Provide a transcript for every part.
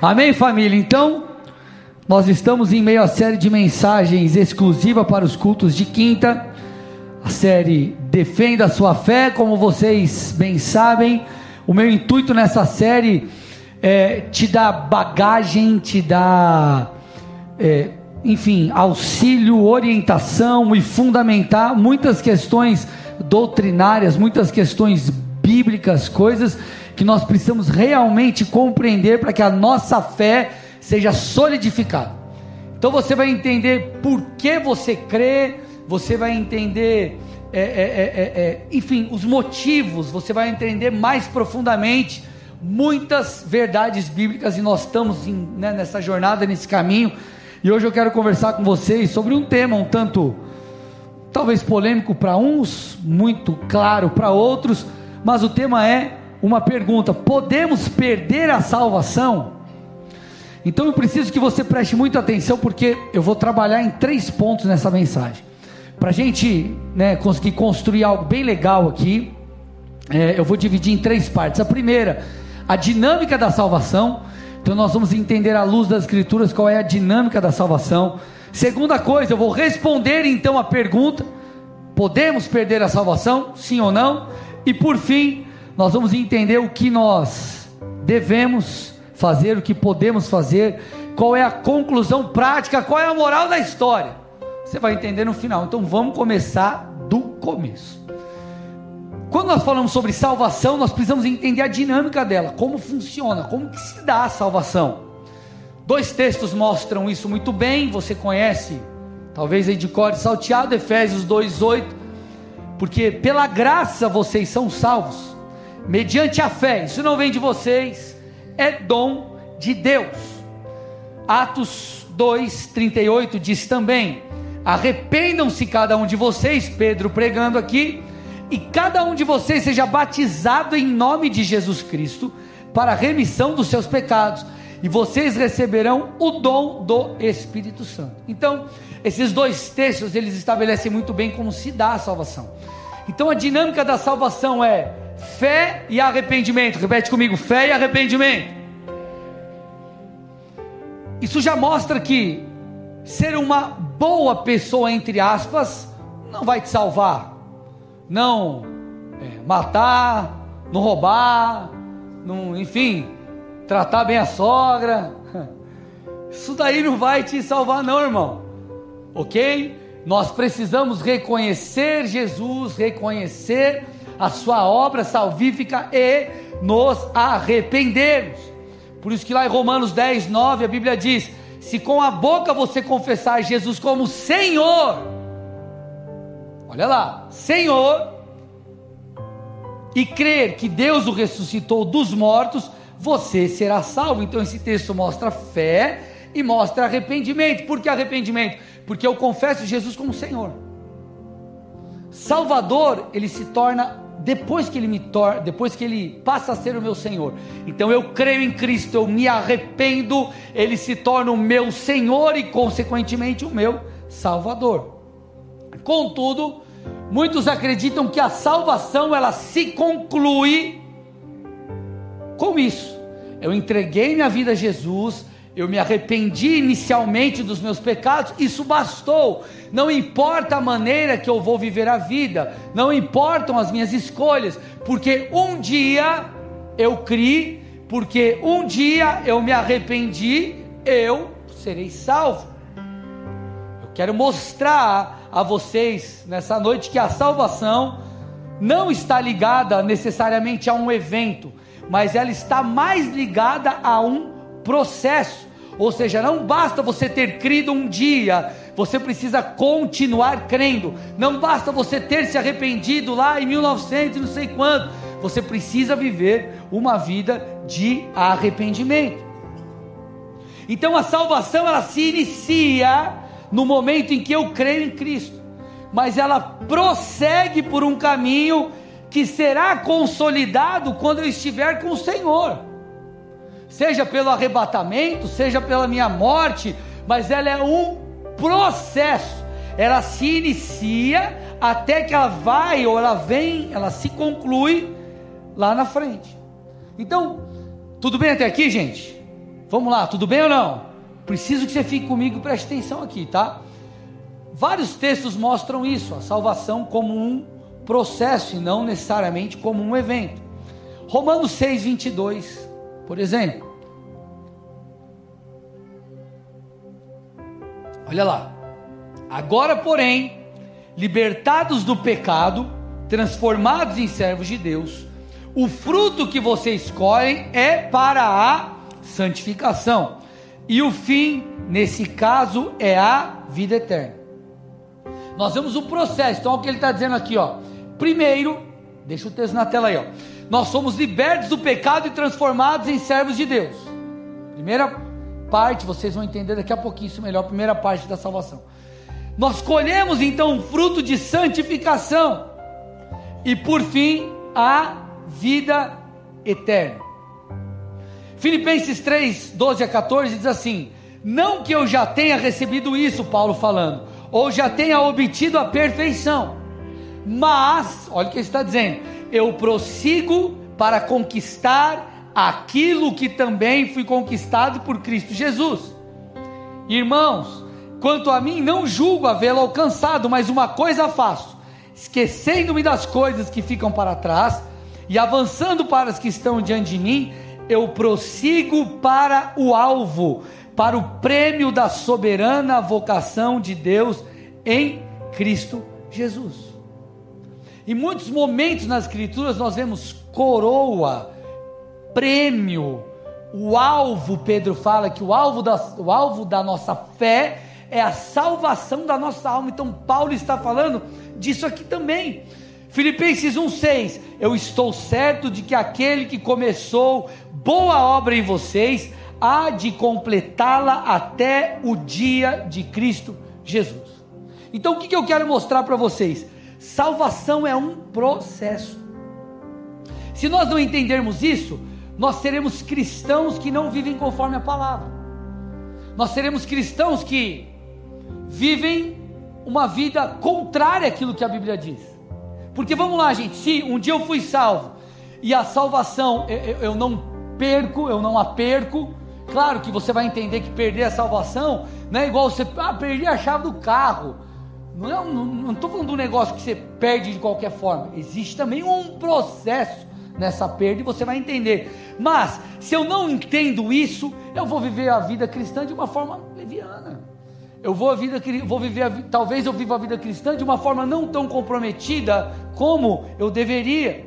Amém, família? Então, nós estamos em meio à série de mensagens exclusiva para os cultos de quinta. A série Defenda a Sua Fé, como vocês bem sabem. O meu intuito nessa série é te dar bagagem, te dar, é, enfim, auxílio, orientação e fundamentar muitas questões doutrinárias, muitas questões bíblicas, coisas que nós precisamos realmente compreender para que a nossa fé seja solidificada. Então você vai entender por que você crê, você vai entender, é, é, é, é enfim, os motivos, você vai entender mais profundamente muitas verdades bíblicas e nós estamos em, né, nessa jornada, nesse caminho. E hoje eu quero conversar com vocês sobre um tema um tanto, talvez polêmico para uns, muito claro para outros, mas o tema é uma pergunta: podemos perder a salvação? Então eu preciso que você preste muita atenção, porque eu vou trabalhar em três pontos nessa mensagem. Para a gente né, conseguir construir algo bem legal aqui, é, eu vou dividir em três partes. A primeira, a dinâmica da salvação. Então nós vamos entender à luz das Escrituras qual é a dinâmica da salvação. Segunda coisa, eu vou responder então a pergunta: podemos perder a salvação? Sim ou não? E por fim, nós vamos entender o que nós devemos fazer, o que podemos fazer, qual é a conclusão prática, qual é a moral da história. Você vai entender no final. Então vamos começar do começo. Quando nós falamos sobre salvação, nós precisamos entender a dinâmica dela, como funciona, como que se dá a salvação. Dois textos mostram isso muito bem, você conhece, talvez aí de cor salteado, Efésios 2:8, porque pela graça vocês são salvos mediante a fé. Isso não vem de vocês, é dom de Deus. Atos 2:38 diz também: Arrependam-se cada um de vocês, Pedro pregando aqui, e cada um de vocês seja batizado em nome de Jesus Cristo para a remissão dos seus pecados, e vocês receberão o dom do Espírito Santo. Então, esses dois textos eles estabelecem muito bem como se dá a salvação. Então, a dinâmica da salvação é Fé e arrependimento. Repete comigo: fé e arrependimento. Isso já mostra que ser uma boa pessoa, entre aspas, não vai te salvar. Não é, matar, não roubar, não, enfim, tratar bem a sogra. Isso daí não vai te salvar, não, irmão. Ok? Nós precisamos reconhecer Jesus, reconhecer a sua obra salvífica e nos arrependermos. Por isso que lá em Romanos 10, 9, a Bíblia diz: se com a boca você confessar Jesus como Senhor, olha lá, Senhor, e crer que Deus o ressuscitou dos mortos, você será salvo. Então esse texto mostra fé e mostra arrependimento. Por que arrependimento? Porque eu confesso Jesus como Senhor. Salvador, ele se torna depois que ele me torna, depois que ele passa a ser o meu Senhor. Então eu creio em Cristo, eu me arrependo, ele se torna o meu Senhor e consequentemente o meu Salvador. Contudo, muitos acreditam que a salvação ela se conclui com isso. Eu entreguei minha vida a Jesus, eu me arrependi inicialmente dos meus pecados, isso bastou. Não importa a maneira que eu vou viver a vida, não importam as minhas escolhas, porque um dia eu criei, porque um dia eu me arrependi, eu serei salvo. Eu quero mostrar a vocês nessa noite que a salvação não está ligada necessariamente a um evento, mas ela está mais ligada a um processo. Ou seja, não basta você ter crido um dia, você precisa continuar crendo. Não basta você ter se arrependido lá em 1900 não sei quanto. Você precisa viver uma vida de arrependimento. Então a salvação ela se inicia no momento em que eu creio em Cristo, mas ela prossegue por um caminho que será consolidado quando eu estiver com o Senhor seja pelo arrebatamento, seja pela minha morte, mas ela é um processo. Ela se inicia até que ela vai ou ela vem, ela se conclui lá na frente. Então, tudo bem até aqui, gente? Vamos lá, tudo bem ou não? Preciso que você fique comigo e preste atenção aqui, tá? Vários textos mostram isso, a salvação como um processo e não necessariamente como um evento. Romanos 6, 22, por exemplo. Olha lá. Agora, porém, libertados do pecado, transformados em servos de Deus, o fruto que vocês escolhem é para a santificação. E o fim, nesse caso, é a vida eterna. Nós vemos o processo. Então, o que ele está dizendo aqui, ó. Primeiro, deixa o texto na tela aí, ó. Nós somos libertos do pecado e transformados em servos de Deus. Primeira parte, vocês vão entender daqui a pouquinho isso melhor. Primeira parte da salvação. Nós colhemos então um fruto de santificação. E por fim, a vida eterna. Filipenses 3, 12 a 14 diz assim: Não que eu já tenha recebido isso, Paulo falando ou já tenha obtido a perfeição. Mas, olha o que ele está dizendo: eu prossigo para conquistar aquilo que também fui conquistado por Cristo Jesus. Irmãos, quanto a mim, não julgo havê-lo alcançado, mas uma coisa faço: esquecendo-me das coisas que ficam para trás e avançando para as que estão diante de mim, eu prossigo para o alvo para o prêmio da soberana vocação de Deus em Cristo Jesus. Em muitos momentos nas Escrituras nós vemos coroa, prêmio, o alvo, Pedro fala que o alvo da, o alvo da nossa fé é a salvação da nossa alma. Então Paulo está falando disso aqui também. Filipenses 1,6: Eu estou certo de que aquele que começou boa obra em vocês há de completá-la até o dia de Cristo Jesus. Então o que, eu quero mostrar para vocês? Salvação é um processo. Se nós não entendermos isso, nós seremos cristãos que não vivem conforme a palavra. Nós seremos cristãos que vivem uma vida contrária àquilo que a Bíblia diz. Porque vamos lá, gente, se um dia eu fui salvo e a salvação eu, eu não perco, eu não a perco, Claro que você vai entender que perder a salvação não é igual você ah, perder a chave do carro. Não estou falando de um negócio que você perde de qualquer forma. Existe também um processo nessa perda e você vai entender. Mas, se eu não entendo isso, eu vou viver a vida cristã de uma forma leviana. Eu vou, a vida, vou viver, a, talvez eu viva a vida cristã de uma forma não tão comprometida como eu deveria.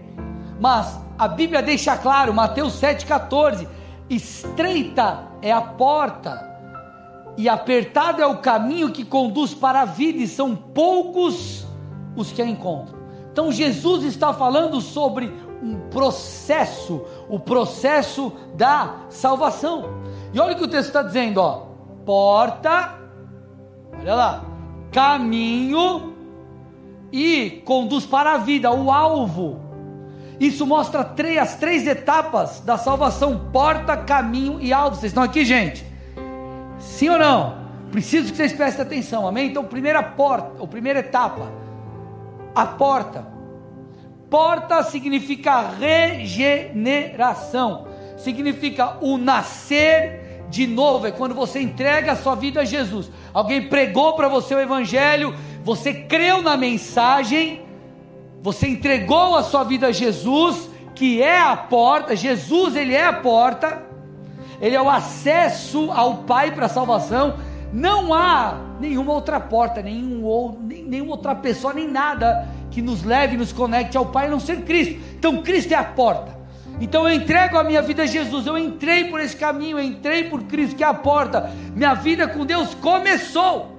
Mas a Bíblia deixa claro, Mateus 7,14 Estreita é a porta, e apertado é o caminho que conduz para a vida, e são poucos os que a encontram. Então Jesus está falando sobre um processo, o processo da salvação. E olha o que o texto está dizendo, ó. Porta, olha lá, caminho e conduz para a vida, o alvo isso mostra três, as três etapas da salvação: porta, caminho e alvo. Vocês estão aqui, gente? Sim ou não? Preciso que vocês prestem atenção, amém? Então, primeira porta, ou primeira etapa, a porta. Porta significa regeneração, significa o nascer de novo, é quando você entrega a sua vida a Jesus. Alguém pregou para você o Evangelho, você creu na mensagem, você entregou a sua vida a Jesus, que é a porta, Jesus, ele é a porta, ele é o acesso ao Pai para a salvação. Não há nenhuma outra porta, nenhum, ou, nem, nenhuma outra pessoa, nem nada que nos leve, nos conecte ao Pai, a não ser Cristo. Então, Cristo é a porta. Então eu entrego a minha vida a Jesus, eu entrei por esse caminho, eu entrei por Cristo, que é a porta. Minha vida com Deus começou.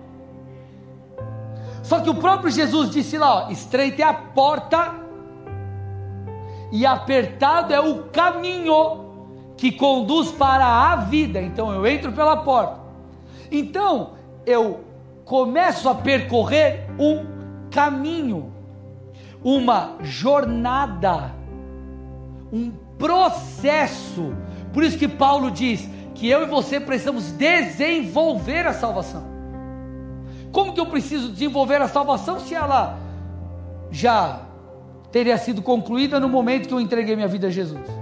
Só que o próprio Jesus disse lá: ó, estreita é a porta e apertado é o caminho que conduz para a vida. Então eu entro pela porta. Então eu começo a percorrer um caminho, uma jornada, um processo. Por isso que Paulo diz que eu e você precisamos desenvolver a salvação. Como que eu preciso desenvolver a salvação se ela já teria sido concluída no momento que eu entreguei minha vida a Jesus?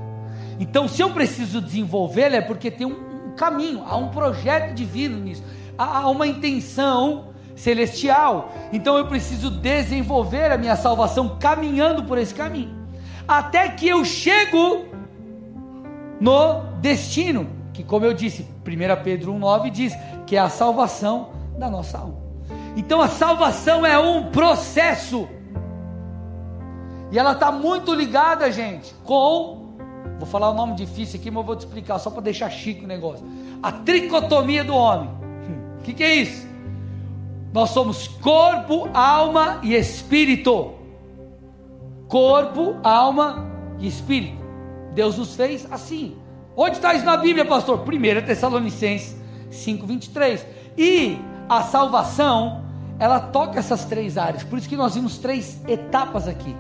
Então, se eu preciso desenvolvê-la, é porque tem um, caminho, há um projeto divino nisso, há uma intenção celestial. Então eu preciso desenvolver a minha salvação caminhando por esse caminho, até que eu chego no destino, que como eu disse, 1 Pedro 1,9 diz que é a salvação da nossa alma. Então a salvação é um processo. E ela está muito ligada, gente, com. Vou falar o um nome difícil aqui, mas vou te explicar só para deixar chique o negócio. A tricotomia do homem. O que, que é isso? Nós somos corpo, alma e espírito. Corpo, alma e espírito. Deus nos fez assim. Onde está isso na Bíblia, pastor? 1 Tessalonicenses 5,23. E a salvação, ela toca essas três áreas. Por isso que nós vimos três etapas aqui: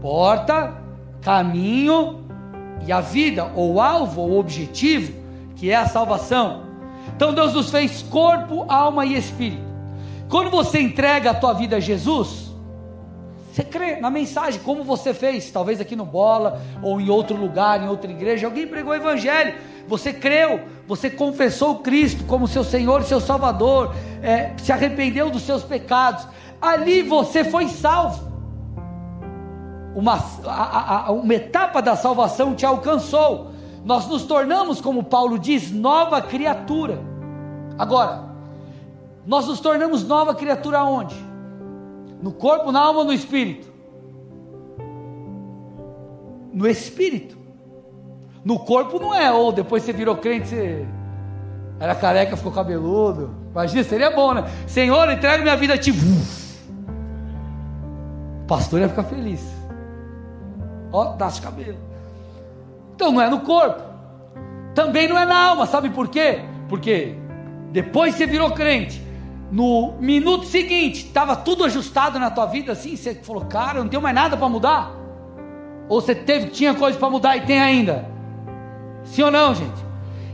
porta, caminho e a vida, ou alvo, ou objetivo, que é a salvação. Então Deus nos fez corpo, alma e espírito. Quando você entrega a tua vida a Jesus, você crê na mensagem, como você fez, talvez aqui no Bola, ou em outro lugar, em outra igreja, alguém pregou o Evangelho, você creu, você confessou Cristo como seu Senhor e seu Salvador, é, se arrependeu dos seus pecados, ali você foi salvo. Uma, a, a, uma etapa da salvação te alcançou, nós nos tornamos, como Paulo diz, nova criatura. Agora, nós nos tornamos nova criatura aonde? No corpo, na alma ou no espírito? No espírito. No corpo não é, ou depois você virou crente, você era careca, ficou cabeludo. Imagina, seria bom, né? Senhor, entrega minha vida a ti. O pastor ia ficar feliz. Ó, dá cabelo. Então não é no corpo. Também não é na alma, sabe por quê? Porque depois você virou crente no minuto seguinte, estava tudo ajustado na tua vida assim, você falou, cara, eu não tenho mais nada para mudar? Ou você teve, tinha coisa para mudar e tem ainda? Sim ou não, gente?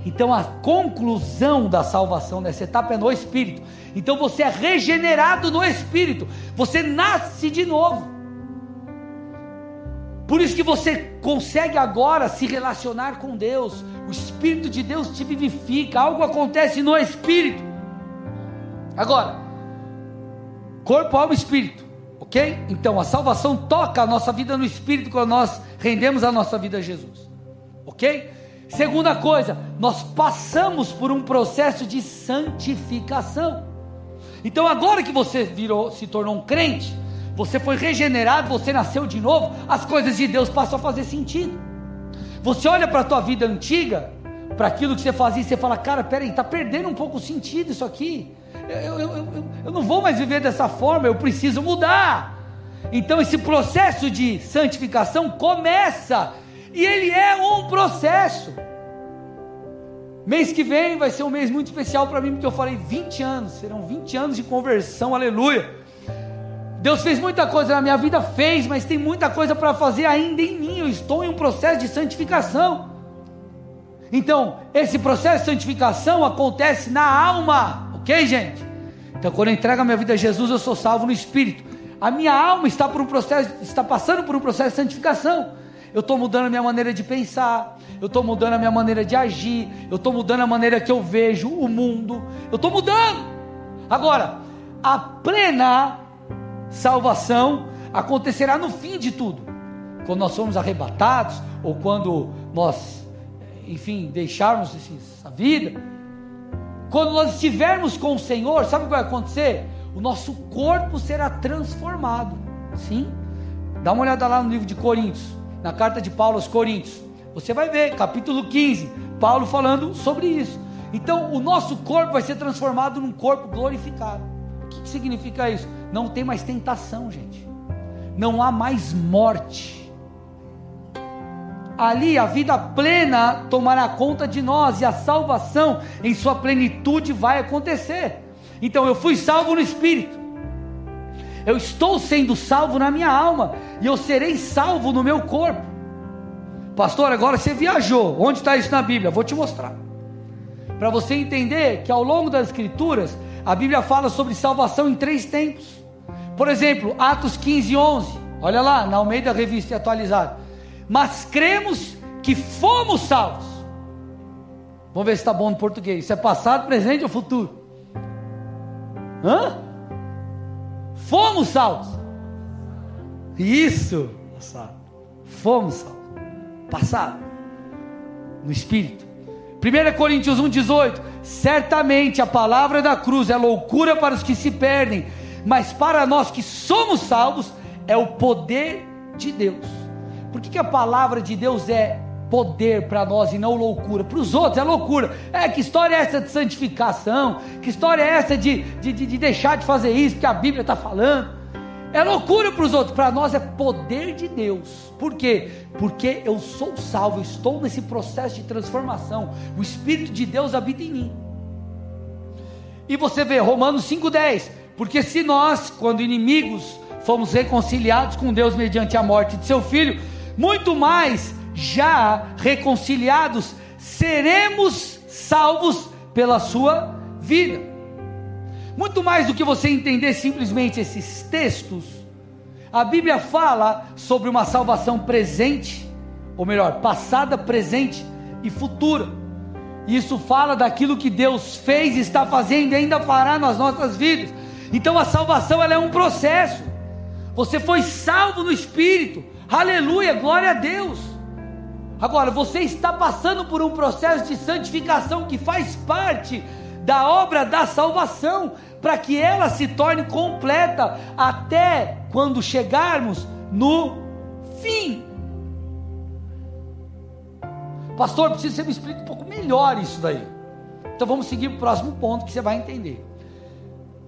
Então a conclusão da salvação nessa etapa é no Espírito. Então você é regenerado no Espírito, você nasce de novo. Por isso que você consegue agora se relacionar com Deus. O Espírito de Deus te vivifica, algo acontece no Espírito. Agora, corpo, alma e espírito, ok? Então a salvação toca a nossa vida no espírito quando nós rendemos a nossa vida a Jesus, ok? Segunda coisa, nós passamos por um processo de santificação. Então agora que você virou, se tornou um crente, você foi regenerado, você nasceu de novo, as coisas de Deus passam a fazer sentido. Você olha para a tua vida antiga, para aquilo que você fazia, e você fala, cara, peraí, está perdendo um pouco o sentido isso aqui eu, eu, eu, eu não vou mais viver dessa forma, eu preciso mudar. Então esse processo de santificação começa, e ele é um processo. Mês que vem vai ser um mês muito especial para mim, porque eu falei 20 anos, serão 20 anos de conversão, aleluia. Deus fez muita coisa na minha vida, fez, mas tem muita coisa para fazer ainda em mim. Eu estou em um processo de santificação. Então, esse processo de santificação acontece na alma. Ok, gente? Então, quando eu entrego a minha vida a Jesus, eu sou salvo no Espírito. A minha alma está por um processo, está passando por um processo de santificação. Eu estou mudando a minha maneira de pensar, eu estou mudando a minha maneira de agir, eu estou mudando a maneira que eu vejo o mundo, eu estou mudando. Agora, a plena salvação acontecerá no fim de tudo, quando nós somos arrebatados, ou quando nós, enfim, deixarmos essa vida quando nós estivermos com o Senhor, sabe o que vai acontecer? O nosso corpo será transformado. Sim? Dá uma olhada lá no livro de Coríntios, na carta de Paulo aos Coríntios. Você vai ver, capítulo 15, Paulo falando sobre isso. Então, o nosso corpo vai ser transformado num corpo glorificado. Que significa isso? Não tem mais tentação, gente. Não há mais morte ali a vida plena tomará conta de nós e a salvação em sua plenitude vai acontecer. Então eu fui salvo no espírito. Eu estou sendo salvo na minha alma e eu serei salvo no meu corpo. Pastor, agora você viajou. Onde está isso na Bíblia? Vou te mostrar. Para você entender que ao longo das Escrituras, a Bíblia fala sobre salvação em três tempos. Por exemplo, Atos 15, 11. Olha lá, na Almeida Revista Atualizada mas cremos que fomos salvos. Vamos ver se está bom no português. Isso é passado, presente ou futuro? Hã? Fomos salvos. Isso, passado. Fomos salvos. Passado. No Espírito. 1 Coríntios 1,18: Certamente a palavra da cruz é loucura para os que se perdem, mas para nós que somos salvos, é o poder de Deus. Por que, que a palavra de Deus é poder para nós e não loucura? Para os outros é loucura. É, que história é essa de santificação? Que história é essa de, de, de deixar de fazer isso, que a Bíblia está falando? É loucura para os outros, para nós é poder de Deus. Por quê? Porque eu sou salvo, estou nesse processo de transformação. O Espírito de Deus habita em mim. E você vê Romanos 5,10: Porque se nós, quando inimigos, fomos reconciliados com Deus mediante a morte de seu filho, muito mais já reconciliados, seremos salvos pela sua vida. Muito mais do que você entender simplesmente esses textos, a Bíblia fala sobre uma salvação presente, ou melhor, passada, presente e futura. Isso fala daquilo que Deus fez, está fazendo e ainda fará nas nossas vidas. Então a salvação ela é um processo. Você foi salvo no Espírito. Aleluia, glória a Deus. Agora, você está passando por um processo de santificação que faz parte da obra da salvação para que ela se torne completa até quando chegarmos no fim. Pastor, preciso que você me explique um pouco melhor isso daí. Então vamos seguir para o próximo ponto que você vai entender.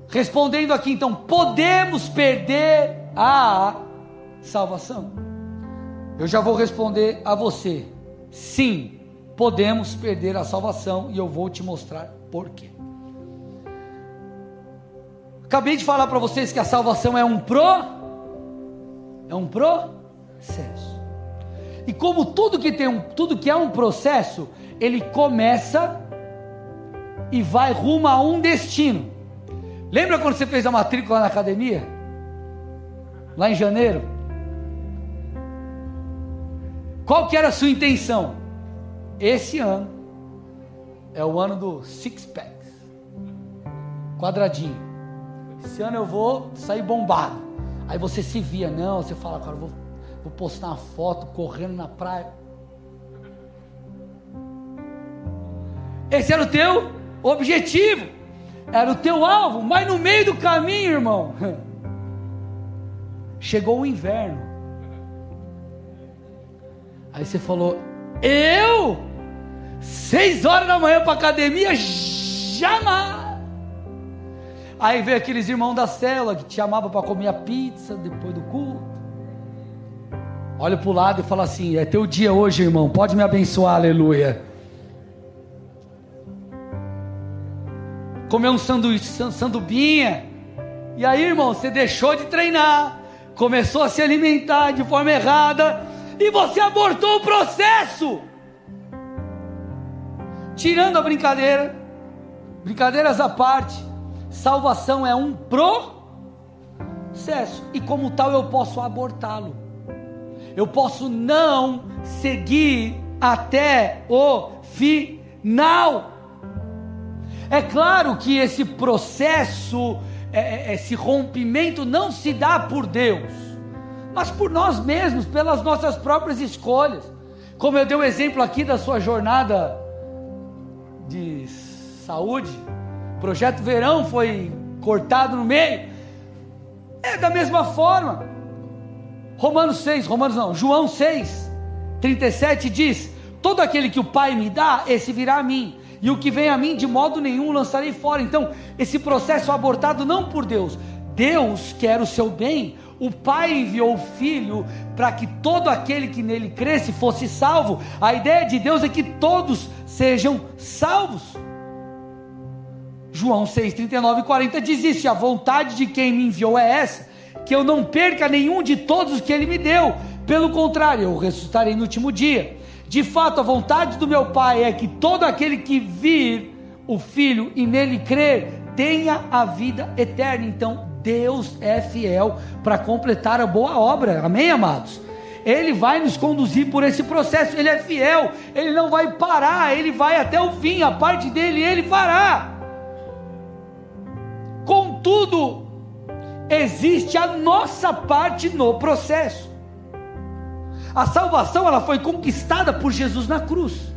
Respondendo aqui, então, podemos perder a salvação? Eu já vou responder a você. Sim, podemos perder a salvação e eu vou te mostrar por quê. Acabei de falar para vocês que a salvação é um pro é um processo. E como tudo que tem um, tudo que é um processo, ele começa e vai rumo a um destino. Lembra quando você fez a matrícula na academia? Lá em janeiro? Qual que era a sua intenção? Esse ano é o ano do six packs. Quadradinho. Esse ano eu vou sair bombado. Aí você se via, não, você fala, cara, vou, vou postar uma foto correndo na praia. Esse era o teu objetivo, era o teu alvo, mas no meio do caminho, irmão, chegou o inverno. Aí você falou, eu? Seis horas da manhã para academia? Jamais! Aí veio aqueles irmãos da célula que te chamavam para comer a pizza depois do culto. Olha para o lado e fala assim: É teu dia hoje, irmão, pode me abençoar, aleluia. Comer um sanduíche, sandubinha. E aí, irmão, você deixou de treinar, começou a se alimentar de forma errada e você abortou o processo. Tirando a brincadeira, brincadeiras à parte, Salvação é um processo, e como tal eu posso abortá-lo. Eu posso não seguir até o final. É claro que esse processo, é, é, esse rompimento não se dá por Deus, mas por nós mesmos, pelas nossas próprias escolhas. Como eu dei o um exemplo aqui da sua jornada de saúde, projeto verão foi cortado no meio. É da mesma forma. Romanos 6, Romanos não, João 6, 37 diz: Todo aquele que o Pai me dá, esse virá a mim, e o que vem a mim, de modo nenhum lançarei fora. Então, esse processo é abortado não por Deus, Deus quer o seu bem. O Pai enviou o Filho para que todo aquele que nele cresce fosse salvo. A ideia de Deus é que todos sejam salvos. João 6, 39 e 40 diz isso: a vontade de quem me enviou é essa, que eu não perca nenhum de todos os que ele me deu, pelo contrário, eu ressuscitarei no último dia. De fato, a vontade do meu Pai é que todo aquele que vir o Filho e nele crer, tenha a vida eterna. Então, Deus é fiel para completar a boa obra, amém, amados? Ele vai nos conduzir por esse processo, Ele é fiel, Ele não vai parar, Ele vai até o fim, a parte dele Ele fará. Contudo, existe a nossa parte no processo. A salvação ela foi conquistada por Jesus na cruz.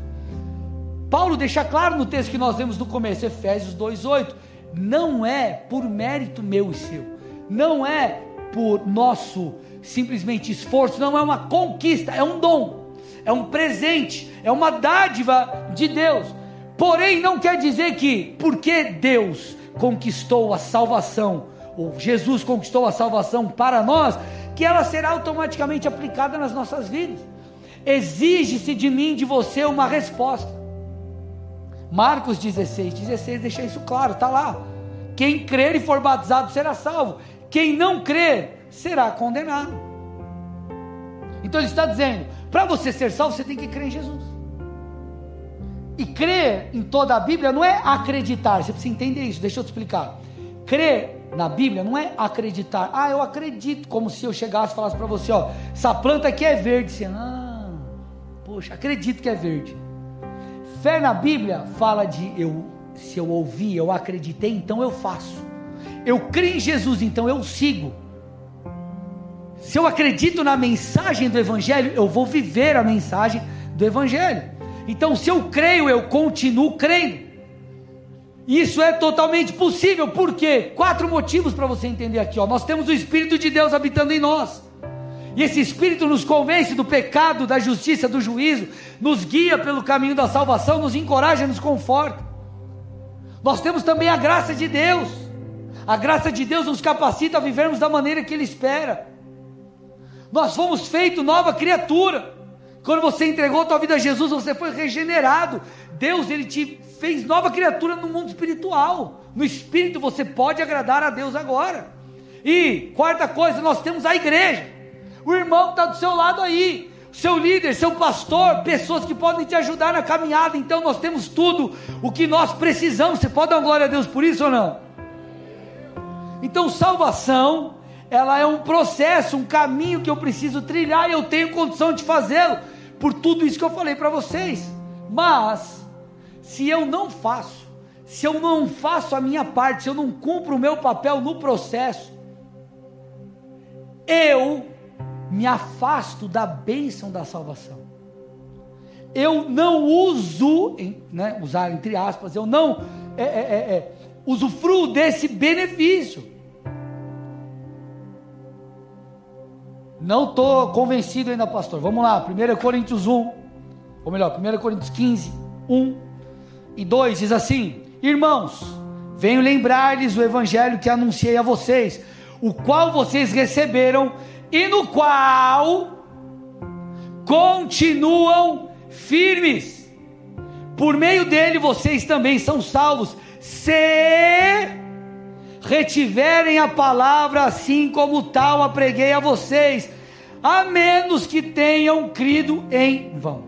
Paulo deixa claro no texto que nós vemos no começo, Efésios 2:8, não é por mérito meu e seu, não é por nosso simplesmente esforço, não é uma conquista, é um dom, é um presente, é uma dádiva de Deus. Porém, não quer dizer que porque Deus conquistou a salvação, ou Jesus conquistou a salvação para nós, que ela será automaticamente aplicada nas nossas vidas. Exige-se de mim, de você, uma resposta. Marcos 16, 16 deixa isso claro, está lá. Quem crer e for batizado será salvo. Quem não crer será condenado. Então ele está dizendo: para você ser salvo, você tem que crer em Jesus. E crer em toda a Bíblia não é acreditar, você precisa entender isso, deixa eu te explicar. Crer na Bíblia não é acreditar, ah, eu acredito, como se eu chegasse e falasse para você: ó, essa planta aqui é verde. Você, ah, poxa, acredito que é verde. Fé na Bíblia fala de eu, se eu ouvi, eu acreditei, então eu faço. Eu creio em Jesus, então eu sigo. Se eu acredito na mensagem do Evangelho, eu vou viver a mensagem do Evangelho. Então, se eu creio, eu continuo crendo. Isso é totalmente possível, por quê? Quatro motivos para você entender aqui. Ó. Nós temos o Espírito de Deus habitando em nós. E esse Espírito nos convence do pecado, da justiça, do juízo, nos guia pelo caminho da salvação, nos encoraja, nos conforta. Nós temos também a graça de Deus. A graça de Deus nos capacita a vivermos da maneira que Ele espera. Nós fomos feitos nova criatura. Quando você entregou a tua vida a Jesus, você foi regenerado. Deus, Ele te fez nova criatura no mundo espiritual. No espírito você pode agradar a Deus agora. E quarta coisa, nós temos a igreja. O irmão está do seu lado aí. Seu líder, seu pastor, pessoas que podem te ajudar na caminhada. Então nós temos tudo o que nós precisamos. Você pode dar glória a Deus por isso ou não? Então, salvação, ela é um processo, um caminho que eu preciso trilhar e eu tenho condição de fazê-lo, por tudo isso que eu falei para vocês. Mas, se eu não faço, se eu não faço a minha parte, se eu não cumpro o meu papel no processo, eu me afasto da bênção da salvação. Eu não uso, né, usar entre aspas, eu não é, é, é, é usufruo desse benefício. Não estou convencido ainda, pastor. Vamos lá, 1 Coríntios 1, ou melhor, 1 Coríntios 15, 1 e 2 diz assim: Irmãos, venho lembrar-lhes o evangelho que anunciei a vocês, o qual vocês receberam e no qual continuam firmes. Por meio dele vocês também são salvos, se retiverem a palavra assim como tal a preguei a vocês, a menos que tenham crido em vão.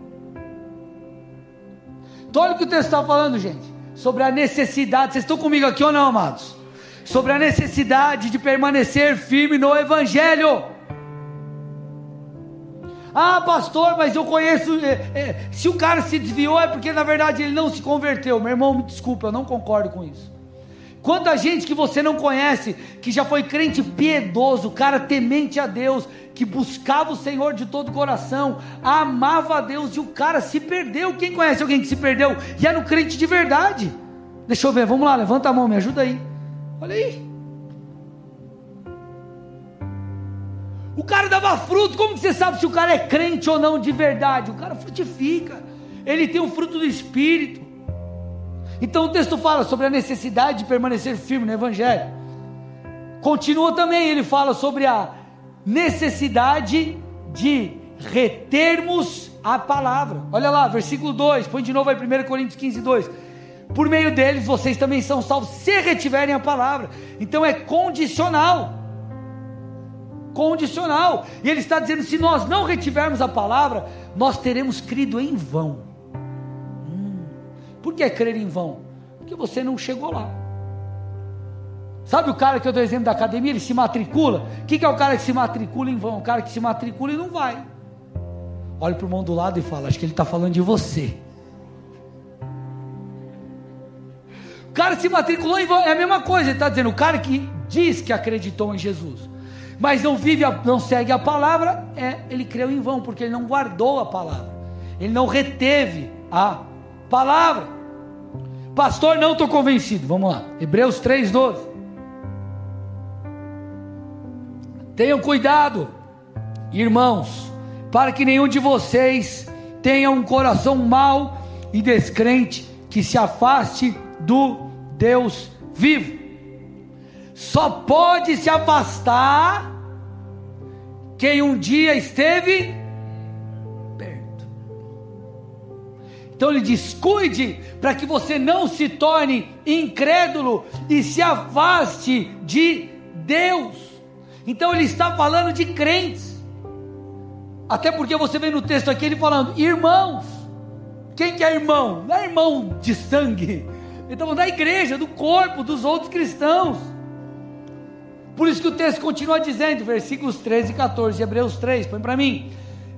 Então, olha o que o texto está falando, gente, sobre a necessidade, vocês estão comigo aqui ou não, amados? Sobre a necessidade de permanecer firme no Evangelho. Ah, pastor, mas eu conheço. É, é, se o cara se desviou é porque na verdade ele não se converteu. Meu irmão, me desculpa, eu não concordo com isso. Quanta gente que você não conhece, que já foi crente piedoso, cara temente a Deus, que buscava o Senhor de todo o coração, amava a Deus e o cara se perdeu. Quem conhece alguém que se perdeu e era um crente de verdade? Deixa eu ver, vamos lá, levanta a mão, me ajuda aí. Olha aí. O cara dava fruto, como você sabe se o cara é crente ou não de verdade? O cara frutifica, ele tem o fruto do Espírito. Então o texto fala sobre a necessidade de permanecer firme no Evangelho. Continua também, ele fala sobre a necessidade de retermos a palavra. Olha lá, versículo 2, põe de novo aí 1 Coríntios 15, 2. Por meio deles vocês também são salvos, se retiverem a palavra. Então é condicional. Condicional. E ele está dizendo: se nós não retivermos a palavra, nós teremos crido em vão. Por que crer em vão? Porque você não chegou lá. Sabe o cara que eu dou exemplo da academia? Ele se matricula. O que, que é o cara que se matricula em vão? O cara que se matricula e não vai. Olhe para o irmão do lado e fala: Acho que ele está falando de você. O cara se matriculou em vão, é a mesma coisa, ele está dizendo: o cara que diz que acreditou em Jesus, mas não vive, a, não segue a palavra, é, ele creu em vão, porque ele não guardou a palavra, ele não reteve a palavra. Pastor, não estou convencido. Vamos lá, Hebreus 3,12. Tenham cuidado, irmãos, para que nenhum de vocês tenha um coração mau e descrente que se afaste do Deus vivo. Só pode se afastar quem um dia esteve perto. Então ele diz: cuide para que você não se torne incrédulo e se afaste de Deus. Então ele está falando de crentes. Até porque você vê no texto aqui ele falando, irmãos. Quem que é irmão? Não é irmão de sangue. Então da igreja, do corpo, dos outros cristãos. Por isso que o texto continua dizendo, versículos 13 e 14 de Hebreus 3, põe para mim.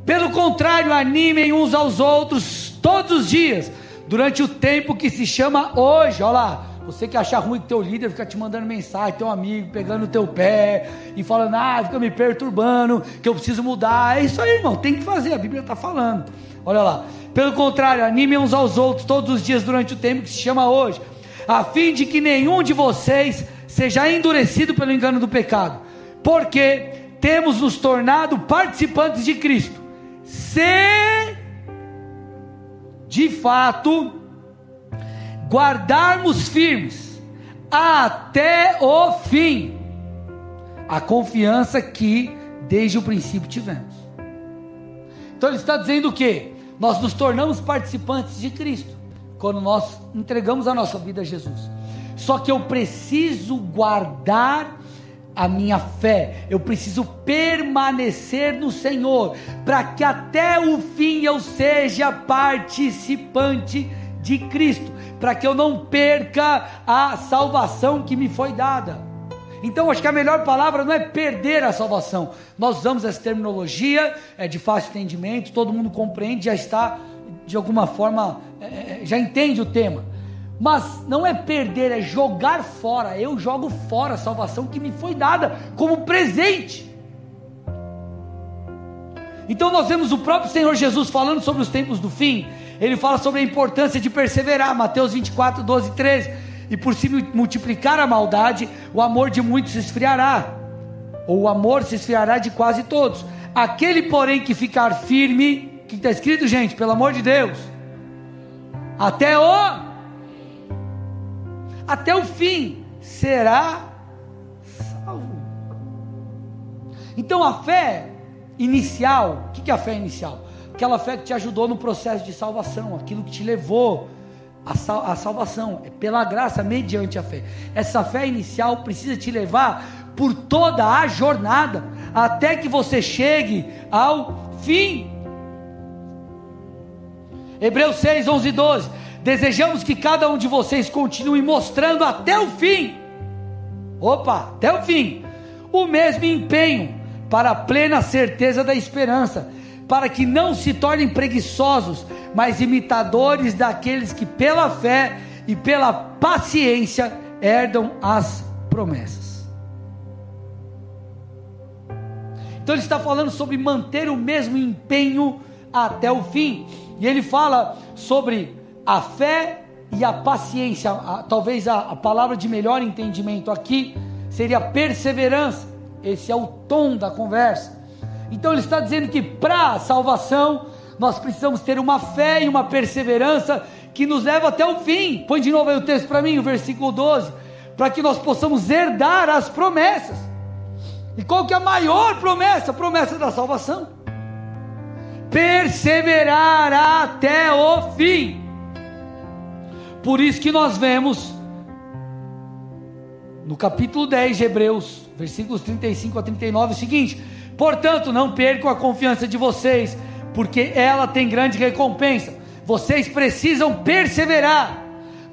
Pelo contrário, animem uns aos outros todos os dias, durante o tempo que se chama hoje. Olha lá, você que achar ruim que teu líder fica te mandando mensagem, teu amigo pegando o teu pé e falando, ah, fica me perturbando, que eu preciso mudar. É isso aí, irmão, tem que fazer, a Bíblia está falando. Olha lá. Pelo contrário, animem uns aos outros todos os dias durante o tempo que se chama hoje, a fim de que nenhum de vocês seja endurecido pelo engano do pecado, porque temos nos tornado participantes de Cristo. Se de fato guardarmos firmes até o fim a confiança que desde o princípio tivemos. Então ele está dizendo o que? Nós nos tornamos participantes de Cristo quando nós entregamos a nossa vida a Jesus. Só que eu preciso guardar a minha fé, eu preciso permanecer no Senhor, para que até o fim eu seja participante de Cristo para que eu não perca a salvação que me foi dada. Então, acho que a melhor palavra não é perder a salvação. Nós usamos essa terminologia, é de fácil entendimento, todo mundo compreende, já está, de alguma forma, é, é já entende o tema. Mas não é perder, é jogar fora. Eu jogo fora a salvação que me foi dada como presente. Então nós vemos o próprio Senhor Jesus falando sobre os tempos do fim. Ele fala sobre a importância de perseverar, Mateus 24, 12 e 13. E por se multiplicar a maldade, o amor de muitos se esfriará, ou o amor se esfriará de quase todos. Aquele, porém, que ficar firme, que está escrito, gente, pelo amor de Deus, até o até o fim será salvo. Então a fé inicial, o que é a fé inicial? aquela fé que te ajudou no processo de salvação, aquilo que te levou à, sal, à salvação, é pela graça, mediante a fé. Essa fé inicial precisa te levar por toda a jornada, até que você chegue ao fim. Hebreus 6, 11 e 12. Desejamos que cada um de vocês continue mostrando até o fim, opa, até o fim, o mesmo empenho para a plena certeza da esperança para que não se tornem preguiçosos, mas imitadores daqueles que pela fé e pela paciência herdam as promessas. Então ele está falando sobre manter o mesmo empenho até o fim. E ele fala sobre a fé e a paciência. A, talvez a, a palavra de melhor entendimento aqui seria perseverança. Esse é o tom da conversa. Então ele está dizendo que para a salvação nós precisamos ter uma fé e uma perseverança que nos leva até o fim. Põe de novo aí o texto para mim, o versículo 12, para que nós possamos herdar as promessas. E qual que é a maior promessa? A promessa da salvação. Perseverar até o fim. Por isso que nós vemos no capítulo 10 de Hebreus, versículos 35 a 39, o seguinte: Portanto, não percam a confiança de vocês, porque ela tem grande recompensa. Vocês precisam perseverar,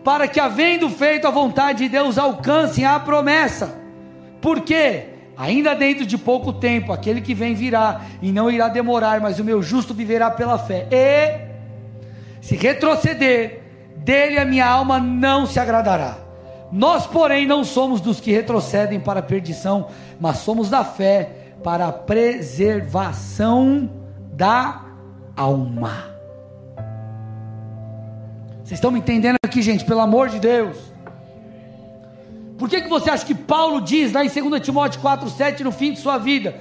para que, havendo feito a vontade de Deus, alcancem a promessa. Porque ainda dentro de pouco tempo, aquele que vem virá e não irá demorar, mas o meu justo viverá pela fé. E se retroceder, dele a minha alma não se agradará. Nós, porém, não somos dos que retrocedem para a perdição, mas somos da fé para a preservação da alma. Vocês estão me entendendo aqui, gente? Pelo amor de Deus. Por que, que você acha que Paulo diz lá em 2 Timóteo 4,7 no fim de sua vida?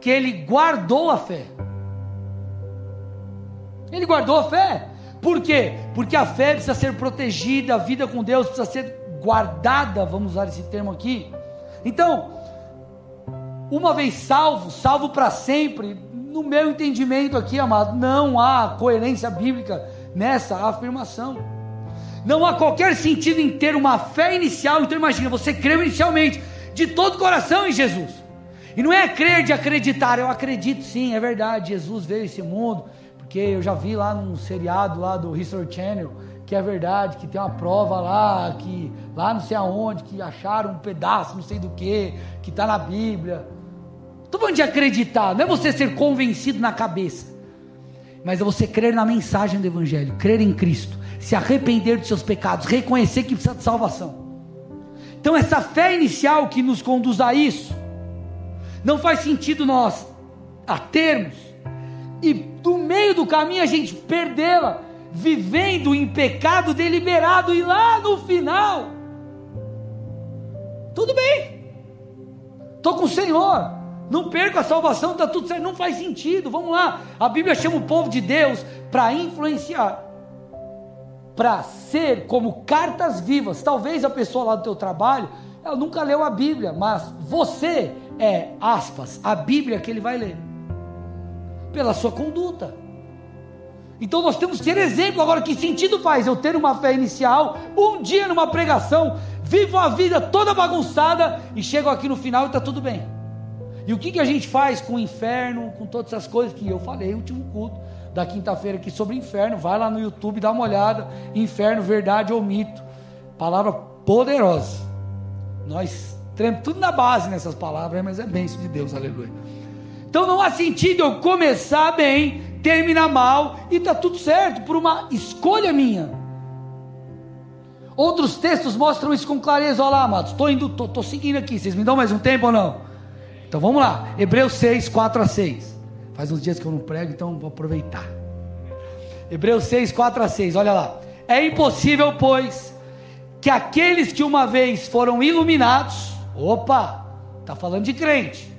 Que ele guardou a fé. Ele guardou a fé. Por quê? Porque a fé precisa ser protegida, a vida com Deus precisa ser guardada, vamos usar esse termo aqui. Então, uma vez salvo, salvo para sempre, no meu entendimento aqui, amado, não há coerência bíblica nessa afirmação. Não há qualquer sentido em ter uma fé inicial. Então imagina, você creu inicialmente de todo o coração em Jesus. E não é crer de acreditar, eu acredito sim, é verdade, Jesus veio a esse mundo, porque eu já vi lá num seriado lá do History Channel, que é verdade, que tem uma prova lá, que lá não sei aonde, que acharam um pedaço, não sei do que, que está na Bíblia. Estou falando de acreditar, não é você ser convencido na cabeça mas é você crer na mensagem do Evangelho, crer em Cristo, se arrepender dos seus pecados, reconhecer que precisa de salvação. Então, essa fé inicial que nos conduz a isso, não faz sentido nós a termos, e do meio do caminho a gente perdê-la, vivendo em pecado deliberado, e lá no final, tudo bem, estou com o Senhor, não perca a salvação, está tudo certo. Não faz sentido. Vamos lá. A Bíblia chama o povo de Deus para influenciar, para ser como cartas vivas. Talvez a pessoa lá do teu trabalho, ela nunca leu a Bíblia, mas você é, aspas, a Bíblia que ele vai ler, pela sua conduta. Então nós temos que ter exemplo. Agora, que sentido faz eu ter uma fé inicial, um dia numa pregação, vivo a vida toda bagunçada e chego aqui no final e está tudo bem. E o que, que a gente faz com o inferno, com todas essas coisas que eu falei último culto da quinta-feira aqui sobre inferno? Vai lá no YouTube, dá uma olhada. Inferno, verdade ou mito. Palavra poderosa. Nós temos tudo na base nessas palavras, mas é bênção de Deus, aleluia. Então não há sentido eu começar bem, terminar mal e tá tudo certo por uma escolha minha. Outros textos mostram isso com clareza. Olha lá, amados, estou indo, estou seguindo aqui. Vocês me dão mais um tempo ou não? Então vamos lá, Hebreus 6, 4 a 6. Faz uns dias que eu não prego, então vou aproveitar. Hebreus 6, 4 a 6, olha lá. É impossível, pois, que aqueles que uma vez foram iluminados, opa, está falando de crente,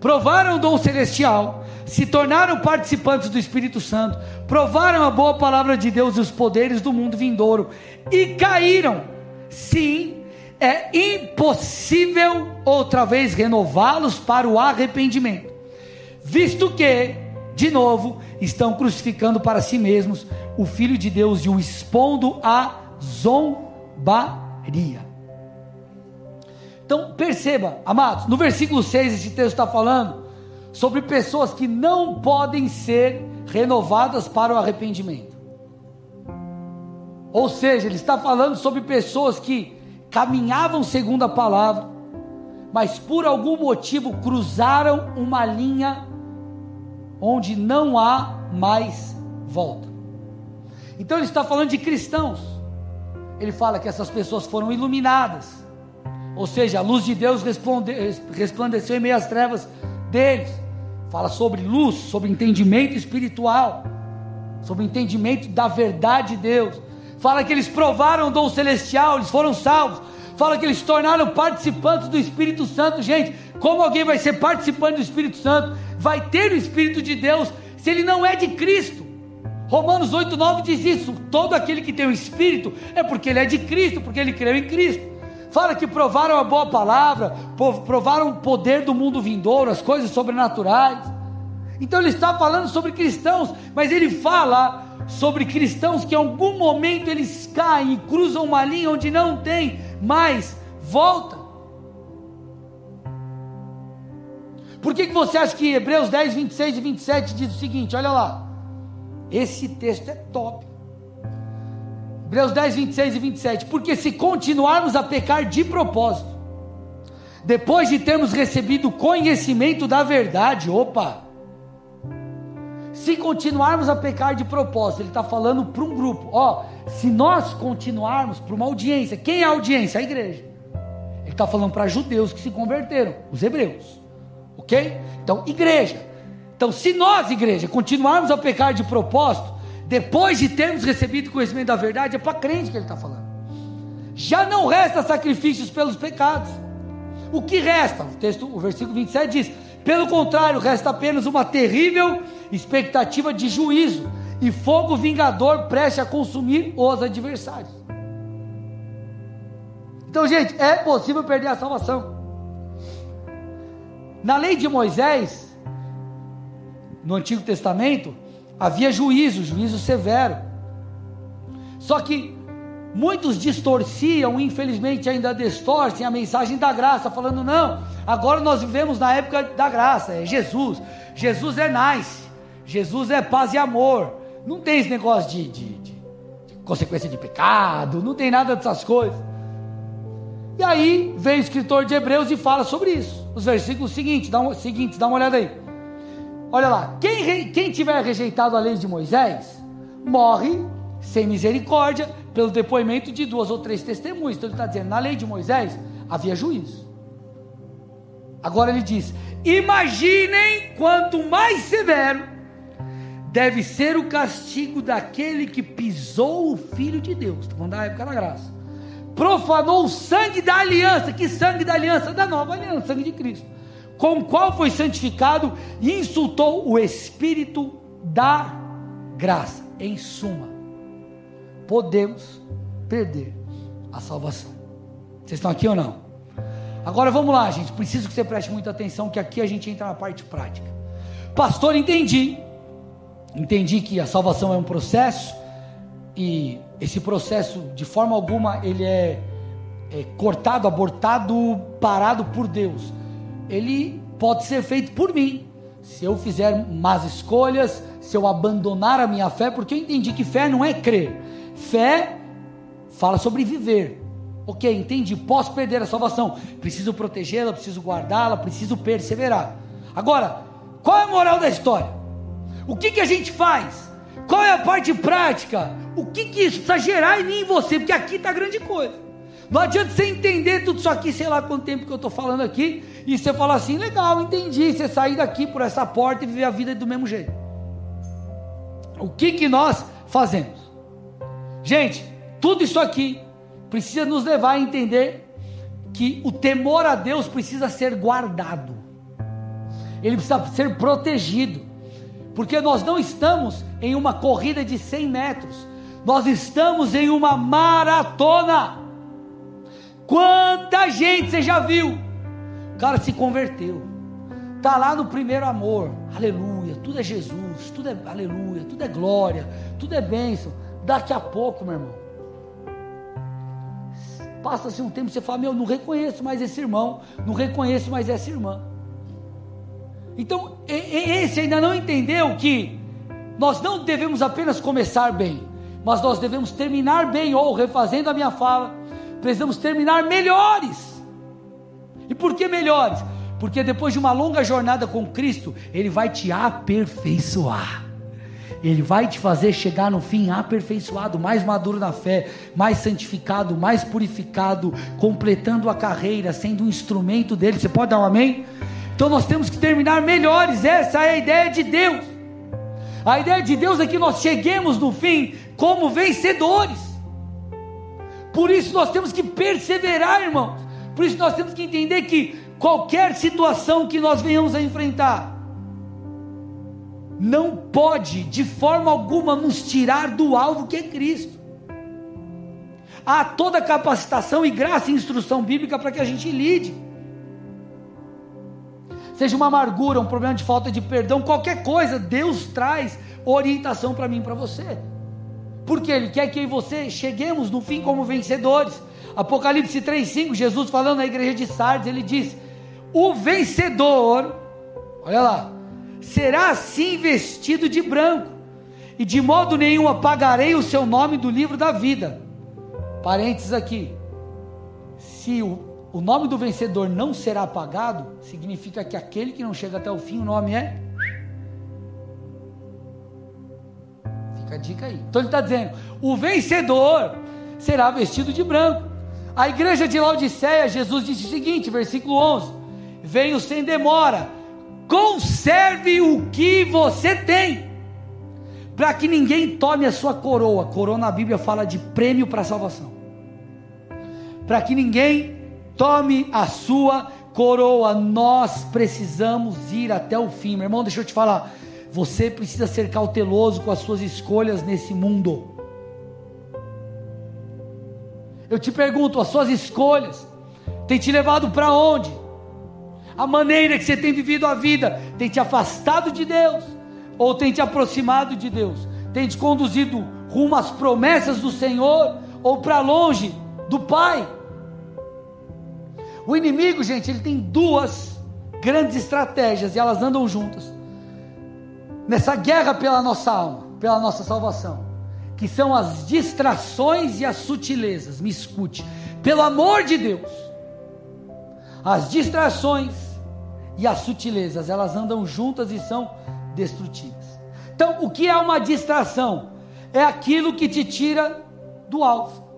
provaram o dom celestial, se tornaram participantes do Espírito Santo, provaram a boa palavra de Deus e os poderes do mundo vindouro, e caíram, sim, é impossível outra vez renová-los para o arrependimento, visto que, de novo, estão crucificando para si mesmos o Filho de Deus e o expondo à zombaria. Então perceba, amados, no versículo 6 esse texto está falando sobre pessoas que não podem ser renovadas para o arrependimento. Ou seja, ele está falando sobre pessoas que caminhavam segundo a palavra, mas por algum motivo cruzaram uma linha onde não há mais volta. Então ele está falando de cristãos. Ele fala que essas pessoas foram iluminadas, ou seja, a luz de Deus resplandeceu em meio às trevas deles. Fala sobre luz, sobre entendimento espiritual, sobre entendimento da verdade de Deus fala que eles provaram o dom celestial, eles foram salvos, fala que eles se tornaram participantes do Espírito Santo. Gente, como alguém vai ser participante do Espírito Santo? Vai ter o Espírito de Deus se ele não é de Cristo. Romanos 8,9 diz isso: todo aquele que tem o Espírito é porque ele é de Cristo, porque ele creu em Cristo. Fala que provaram a boa palavra, provaram o poder do mundo vindouro, as coisas sobrenaturais. Então ele está falando sobre cristãos, mas ele fala sobre cristãos que em algum momento eles caem e cruzam uma linha onde não tem mais volta. Por que, que você acha que Hebreus 10, 26 e 27 diz o seguinte? Olha lá, esse texto é top. Hebreus 10, 26 e 27. Porque se continuarmos a pecar de propósito, depois de termos recebido conhecimento da verdade, opa, se continuarmos a pecar de propósito, ele está falando para um grupo, ó, se nós continuarmos para uma audiência, quem é a audiência? A igreja. Ele está falando para judeus que se converteram, os hebreus, ok? Então, igreja. Então, se nós, igreja, continuarmos a pecar de propósito, depois de termos recebido conhecimento da verdade, é para crente que ele está falando. Já não resta sacrifícios pelos pecados o que resta? O texto, o versículo 27 diz: pelo contrário, resta apenas uma terrível expectativa de juízo e fogo vingador preste a consumir os adversários. Então, gente, é possível perder a salvação. Na lei de Moisés, no Antigo Testamento, havia juízo, juízo severo. Só que Muitos distorciam, infelizmente ainda distorcem a mensagem da graça, falando: não, agora nós vivemos na época da graça, é Jesus. Jesus é nice, Jesus é paz e amor. Não tem esse negócio de, de, de, consequência de pecado, não tem nada dessas coisas. E aí vem o escritor de Hebreus e fala sobre isso. Os versículos seguintes, dá, um, seguintes, dá uma olhada aí. Olha lá, quem, quem tiver rejeitado a lei de Moisés, morre sem misericórdia, pelo depoimento de duas ou três testemunhas. Então ele está dizendo: na lei de Moisés havia juízo. Agora ele diz: imaginem quanto mais severo deve ser o castigo daquele que pisou o Filho de Deus. Está falando da época da graça. Profanou o sangue da aliança. Que sangue da aliança? Da nova aliança, sangue de Cristo. Com o qual foi santificado e insultou o Espírito da graça. Em suma, podemos perder a salvação. Vocês estão aqui ou não? Agora vamos lá, gente. Preciso que você preste muita atenção, que aqui a gente entra na parte prática. Pastor, entendi. Entendi que a salvação é um processo e esse processo, de forma alguma, ele é, é cortado, abortado, parado por Deus. Ele pode ser feito por mim. Se eu fizer más escolhas, se eu abandonar a minha fé, porque eu entendi que fé não é crer, Fé fala sobre viver. Ok, entendi. Posso perder a salvação. Preciso protegê-la, preciso guardá-la, preciso perseverar. Agora, qual é a moral da história? O que, que a gente faz? Qual é a parte prática? O que, que isso precisa gerar em mim e você? Porque aqui está grande coisa. Não adianta você entender tudo isso aqui, sei lá quanto tempo que eu estou falando aqui, e você falar assim, legal, entendi. Você sair daqui por essa porta e viver a vida do mesmo jeito. O que, que nós fazemos? Gente, tudo isso aqui precisa nos levar a entender que o temor a Deus precisa ser guardado, ele precisa ser protegido, porque nós não estamos em uma corrida de 100 metros, nós estamos em uma maratona. Quanta gente você já viu? O cara se converteu, está lá no primeiro amor, aleluia, tudo é Jesus, tudo é aleluia, tudo é glória, tudo é bênção Daqui a pouco, meu irmão, passa-se um tempo, você fala: Meu, não reconheço mais esse irmão, não reconheço mais essa irmã. Então, esse ainda não entendeu que nós não devemos apenas começar bem, mas nós devemos terminar bem, ou refazendo a minha fala, precisamos terminar melhores. E por que melhores? Porque depois de uma longa jornada com Cristo, Ele vai te aperfeiçoar. Ele vai te fazer chegar no fim aperfeiçoado, mais maduro na fé, mais santificado, mais purificado, completando a carreira, sendo um instrumento dele. Você pode dar um amém? Então nós temos que terminar melhores, essa é a ideia de Deus. A ideia de Deus é que nós cheguemos no fim como vencedores. Por isso nós temos que perseverar, irmãos. Por isso nós temos que entender que qualquer situação que nós venhamos a enfrentar, não pode de forma alguma nos tirar do alvo que é Cristo. Há toda capacitação e graça e instrução bíblica para que a gente lide. Seja uma amargura, um problema de falta de perdão, qualquer coisa, Deus traz orientação para mim e para você. Porque Ele quer que eu e você cheguemos no fim como vencedores. Apocalipse 3,5, Jesus falando na igreja de Sardes, ele diz: O vencedor, olha lá, será assim vestido de branco, e de modo nenhum apagarei o seu nome do livro da vida. Parênteses aqui. Se o o nome do vencedor não será apagado, significa que aquele que não chega até o fim, o nome é. Fica a dica aí. Então ele está dizendo: o vencedor será vestido de branco. A igreja de Laodiceia, Jesus disse o seguinte, versículo 11: Venho sem demora, conserve o que você tem, para que ninguém tome a sua coroa. Coroa na Bíblia fala de prêmio para salvação. Para que ninguém tome a sua coroa. Nós precisamos ir até o fim, meu irmão. Deixa eu te falar. Você precisa ser cauteloso com as suas escolhas nesse mundo. Eu te pergunto, as suas escolhas têm te levado para onde? A maneira que você tem vivido a vida tem te afastado de Deus ou tem te aproximado de Deus? Tem te conduzido rumo às promessas do Senhor ou para longe do Pai? O inimigo, gente, ele tem duas grandes estratégias e elas andam juntas. Nessa guerra pela nossa alma, pela nossa salvação, que são as distrações e as sutilezas. Me escute, pelo amor de Deus. As distrações e as sutilezas, elas andam juntas e são destrutivas. Então, o que é uma distração? É aquilo que te tira do alvo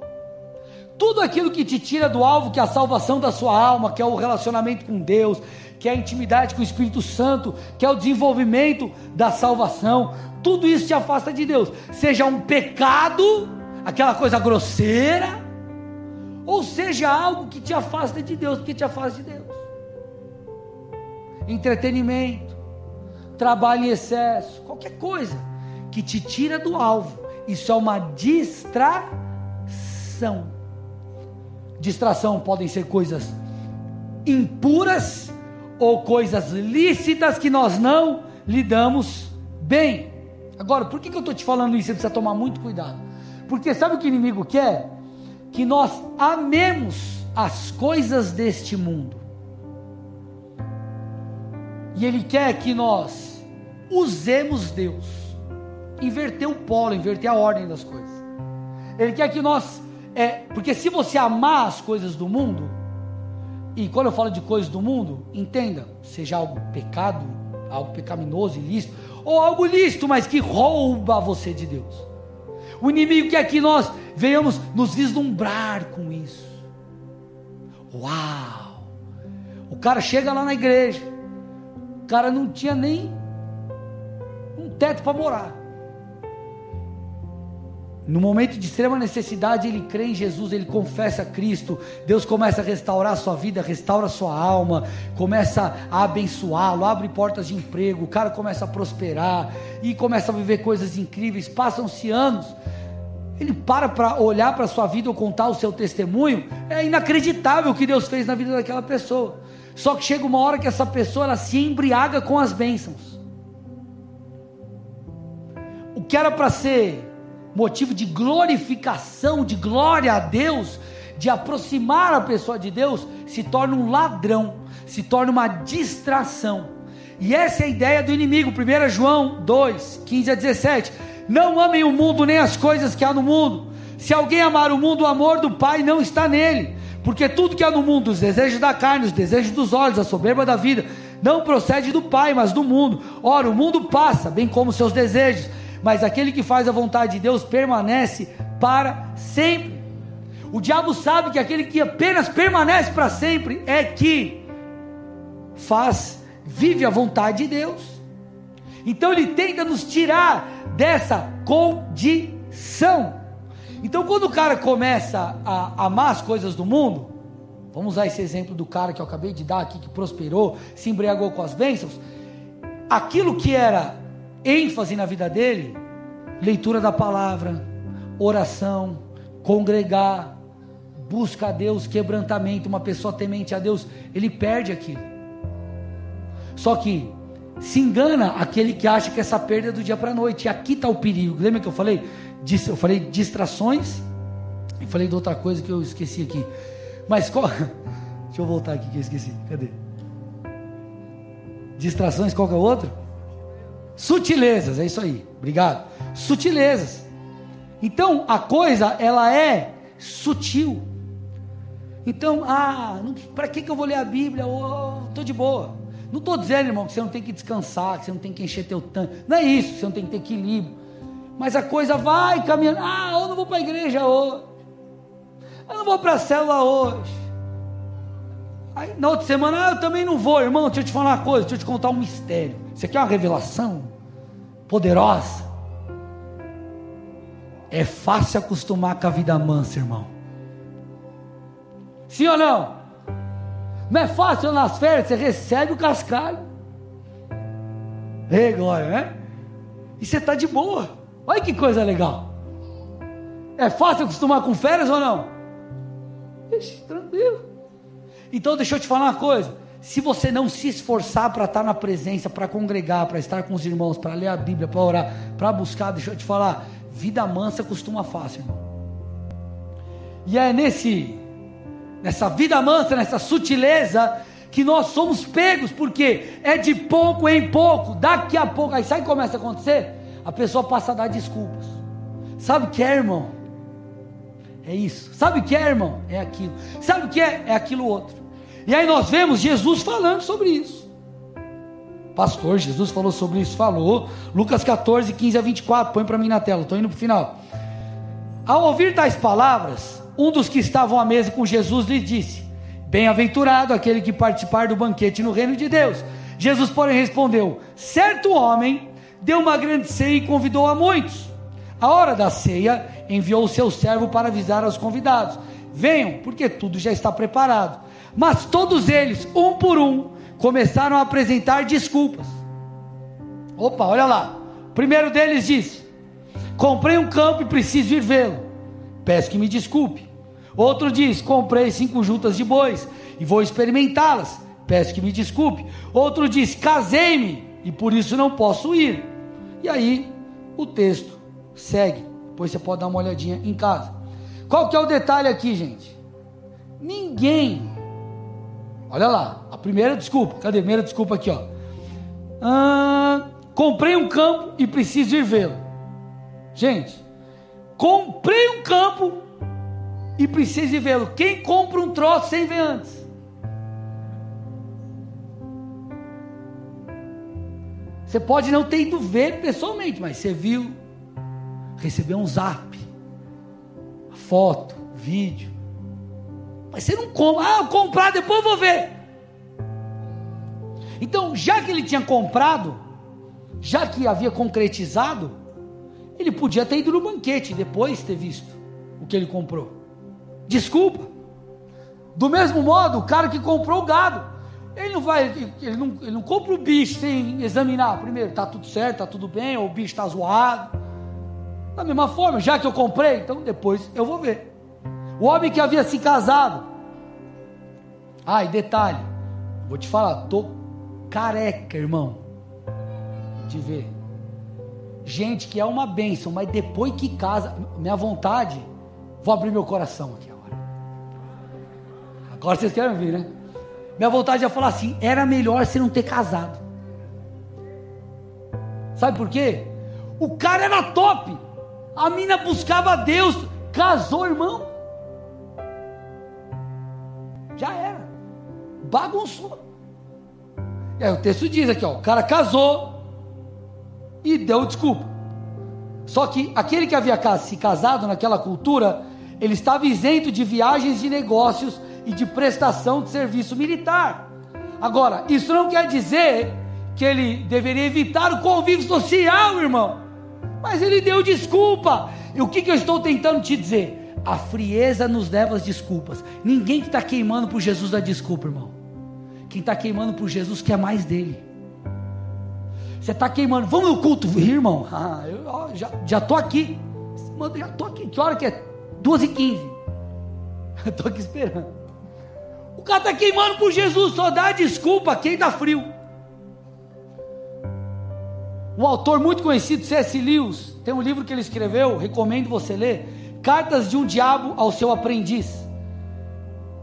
tudo aquilo que te tira do alvo, que é a salvação da sua alma, que é o relacionamento com Deus, que é a intimidade com o Espírito Santo, que é o desenvolvimento da salvação, tudo isso te afasta de Deus. Seja um pecado, aquela coisa grosseira, ou seja algo que te afasta de Deus, que te afasta de Deus. Entretenimento, trabalho em excesso, qualquer coisa que te tira do alvo, isso é uma distração. Distração podem ser coisas impuras ou coisas lícitas que nós não lidamos bem. Agora, por que, que eu estou te falando isso? Você precisa tomar muito cuidado. Porque sabe o que o inimigo quer? Que nós amemos as coisas deste mundo. E ele quer que nós usemos Deus. Inverter o polo, inverter a ordem das coisas. Ele quer que nós é, porque se você amar as coisas do mundo, e quando eu falo de coisas do mundo, entenda, seja algo pecado, algo pecaminoso, ilícito, ou algo lícito, mas que rouba você de Deus. O inimigo quer que nós venhamos nos vislumbrar com isso. Uau! O cara chega lá na igreja, o cara não tinha nem um teto para morar. No momento de extrema necessidade, ele crê em Jesus, ele confessa Cristo. Deus começa a restaurar a sua vida, restaura a sua alma, começa a abençoá-lo, abre portas de emprego, o cara começa a prosperar e começa a viver coisas incríveis. Passam-se anos, ele para para olhar para a sua vida ou contar o seu testemunho. É inacreditável o que Deus fez na vida daquela pessoa. Só que chega uma hora que essa pessoa ela se embriaga com as bênçãos. O que era para ser motivo de glorificação, de glória a Deus, de aproximar a pessoa de Deus, se torna um ladrão, se torna uma distração. E essa é a ideia do inimigo. 1 João 2, 15 a 17. Não amem o mundo nem as coisas que há no mundo. Se alguém amar o mundo, o amor do Pai não está nele. Porque tudo que há no mundo, os desejos da carne, os desejos dos olhos, a soberba da vida, não procede do Pai, mas do mundo. Ora, o mundo passa, bem como seus desejos mas aquele que faz a vontade de Deus permanece para sempre. O diabo sabe que aquele que apenas permanece para sempre é que faz, vive a vontade de Deus. Então ele tenta nos tirar dessa condição. Então quando o cara começa a amar as coisas do mundo, vamos usar esse exemplo do cara que eu acabei de dar aqui, que prosperou, se embriagou com as bênçãos, aquilo que era ênfase na vida dele, leitura da palavra, oração, congregar, busca a Deus, quebrantamento, uma pessoa temente a Deus, ele perde aquilo. Só que se engana aquele que acha que essa perda é do dia para a noite. E aqui está o perigo. Lembra que eu falei? Eu falei distrações e falei de outra coisa que eu esqueci aqui. Mas qual. Deixa eu voltar aqui que eu esqueci. Cadê? Distrações, qual que é o outro? Sutilezas, é isso aí. Obrigado. Sutilezas. Então, a coisa ela é sutil. Então, ah, para que, que eu vou ler a Bíblia? Estou de boa. Não estou dizendo, irmão, que você não tem que descansar, que você não tem que encher teu tanque. Não é isso, você não tem que ter equilíbrio. Mas a coisa vai caminhando. Ah, eu não vou para a igreja hoje. Eu não vou para a célula hoje. Aí, na outra semana, ah, eu também não vou, irmão. Deixa eu te falar uma coisa, deixa eu te contar um mistério. Isso aqui é uma revelação poderosa. É fácil acostumar com a vida mansa, irmão. Sim ou não? Não é fácil nas férias, você recebe o cascalho. Ei, glória, né? E você está de boa. Olha que coisa legal. É fácil acostumar com férias ou não? Ixi, tranquilo. Então deixa eu te falar uma coisa. Se você não se esforçar para estar na presença, para congregar, para estar com os irmãos, para ler a Bíblia, para orar, para buscar, deixa eu te falar, vida mansa costuma fácil, irmão. E é nesse nessa vida mansa, nessa sutileza que nós somos pegos, porque é de pouco em pouco, daqui a pouco, aí sabe o que começa a acontecer? A pessoa passa a dar desculpas. Sabe o que é, irmão? É isso. Sabe o que é, irmão? É aquilo. Sabe o que é? É aquilo outro. E aí nós vemos Jesus falando sobre isso. Pastor, Jesus falou sobre isso, falou. Lucas 14, 15 a 24, põe para mim na tela, estou indo para o final. Ao ouvir tais palavras, um dos que estavam à mesa com Jesus lhe disse: Bem-aventurado aquele que participar do banquete no reino de Deus. Jesus, porém, respondeu: Certo homem deu uma grande ceia e convidou a muitos. A hora da ceia, enviou o seu servo para avisar aos convidados: Venham, porque tudo já está preparado. Mas todos eles, um por um, começaram a apresentar desculpas. Opa, olha lá. O primeiro deles disse: Comprei um campo e preciso ir vê-lo. Peço que me desculpe. Outro diz: Comprei cinco juntas de bois e vou experimentá-las. Peço que me desculpe. Outro diz: Casei-me e por isso não posso ir. E aí o texto segue. Depois você pode dar uma olhadinha em casa. Qual que é o detalhe aqui, gente? Ninguém Olha lá, a primeira desculpa. Cadê? A primeira desculpa aqui, ó. Ah, comprei um campo e preciso ir vê-lo. Gente, comprei um campo e preciso ir vê-lo. Quem compra um troço sem ver antes? Você pode não ter ido ver pessoalmente, mas você viu, recebeu um zap, foto, vídeo. Mas você não compra. Ah, comprar, depois eu vou ver. Então, já que ele tinha comprado, já que havia concretizado, ele podia ter ido no banquete depois ter visto o que ele comprou. Desculpa. Do mesmo modo, o cara que comprou o gado, ele não vai, ele não, ele não compra o bicho sem examinar primeiro, está tudo certo, está tudo bem, ou o bicho está zoado. Da mesma forma, já que eu comprei, então depois eu vou ver. O homem que havia se casado. Ah, e detalhe, vou te falar, tô careca, irmão, de ver. Gente que é uma bênção, mas depois que casa, minha vontade, vou abrir meu coração aqui agora. Agora vocês querem ver, né? Minha vontade é falar assim: era melhor você não ter casado. Sabe por quê? O cara era top, a mina buscava Deus, casou, irmão. Já era. Bagunçou. E aí o texto diz aqui, ó, o cara casou e deu desculpa. Só que aquele que havia se casado naquela cultura, ele estava isento de viagens de negócios e de prestação de serviço militar. Agora, isso não quer dizer que ele deveria evitar o convívio social, irmão. Mas ele deu desculpa. E o que, que eu estou tentando te dizer? A frieza nos leva às desculpas. Ninguém que está queimando por Jesus dá desculpa, irmão. Quem está queimando por Jesus quer mais dele. Você está queimando, vamos no culto, irmão. Ah, eu ó, já, já tô aqui. Já tô aqui. Que hora que é? Duas e quinze. Estou aqui esperando. O cara está queimando por Jesus, só dá desculpa quem dá frio. Um autor muito conhecido, C.S. Lewis, tem um livro que ele escreveu, recomendo você ler Cartas de um diabo ao seu aprendiz.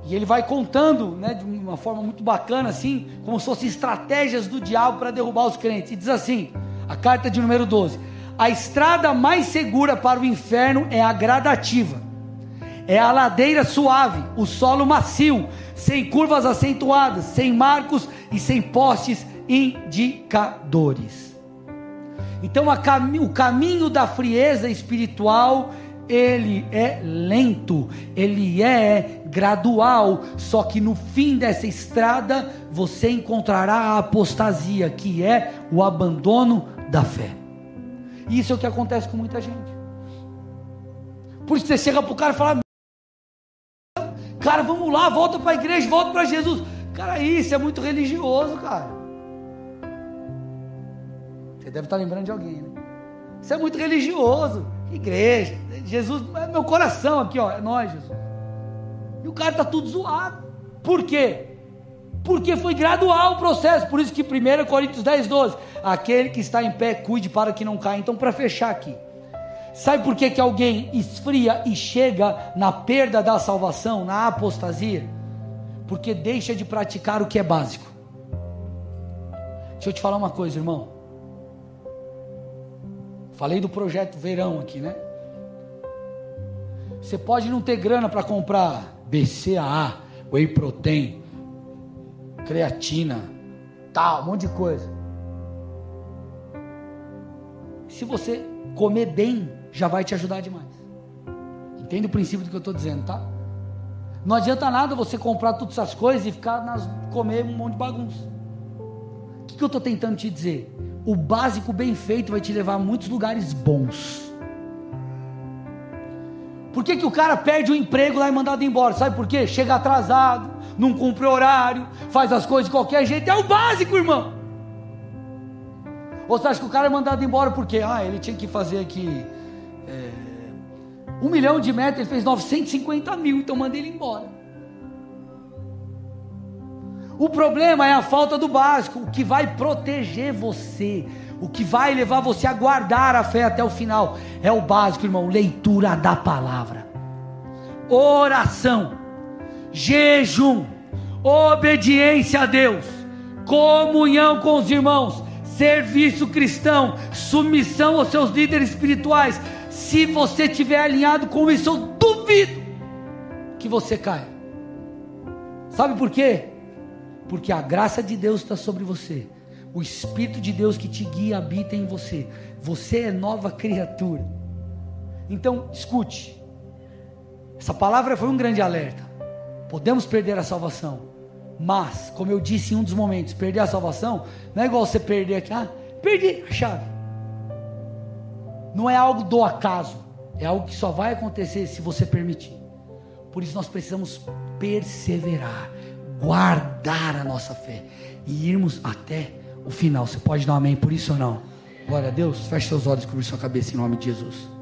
E ele vai contando, né, de uma forma muito bacana, assim, como se fossem estratégias do diabo para derrubar os crentes. E diz assim: a carta de número 12: A estrada mais segura para o inferno é a gradativa. É a ladeira suave, o solo macio, sem curvas acentuadas, sem marcos e sem postes indicadores. Então cami o caminho da frieza espiritual ele é lento, ele é gradual, só que no fim dessa estrada você encontrará a apostasia, que é o abandono da fé. Isso é o que acontece com muita gente. Por isso você chega para o cara e fala: Cara, vamos lá, volta para a igreja, volta para Jesus. Cara, isso é muito religioso, cara. Você deve estar lembrando de alguém, né? Isso é muito religioso. Igreja, Jesus, é meu coração aqui, ó, é nós, Jesus. E o cara está tudo zoado. Por quê? Porque foi gradual o processo. Por isso que 1 Coríntios 10, 12. Aquele que está em pé, cuide para que não caia. Então, para fechar aqui. Sabe por que, que alguém esfria e chega na perda da salvação, na apostasia? Porque deixa de praticar o que é básico. Deixa eu te falar uma coisa, irmão. Falei do projeto verão aqui, né? Você pode não ter grana para comprar BCAA, Whey Protein, creatina, tal, um monte de coisa. Se você comer bem, já vai te ajudar demais. Entende o princípio do que eu estou dizendo, tá? Não adianta nada você comprar todas essas coisas e ficar nas, comer um monte de bagunça. O que, que eu estou tentando te dizer? o básico bem feito vai te levar a muitos lugares bons. Por que, que o cara perde o emprego lá e é mandado embora? Sabe por quê? Chega atrasado, não cumpre horário, faz as coisas de qualquer jeito. É o básico, irmão. Ou você acha que o cara é mandado embora porque ah, ele tinha que fazer aqui é, um milhão de metros, ele fez 950 mil, então mandei ele embora. O problema é a falta do básico, o que vai proteger você, o que vai levar você a guardar a fé até o final. É o básico, irmão: leitura da palavra, oração, jejum, obediência a Deus, comunhão com os irmãos, serviço cristão, submissão aos seus líderes espirituais. Se você estiver alinhado com isso, eu duvido que você caia. Sabe por quê? porque a graça de Deus está sobre você, o Espírito de Deus que te guia habita em você, você é nova criatura. Então, escute, essa palavra foi um grande alerta. Podemos perder a salvação, mas, como eu disse em um dos momentos, perder a salvação não é igual você perder aqui, ah, perdi a chave. Não é algo do acaso, é algo que só vai acontecer se você permitir. Por isso nós precisamos perseverar guardar a nossa fé e irmos até o final. Você pode dar um amém por isso ou não? Glória a Deus. Feche seus olhos e cubra sua cabeça em nome de Jesus.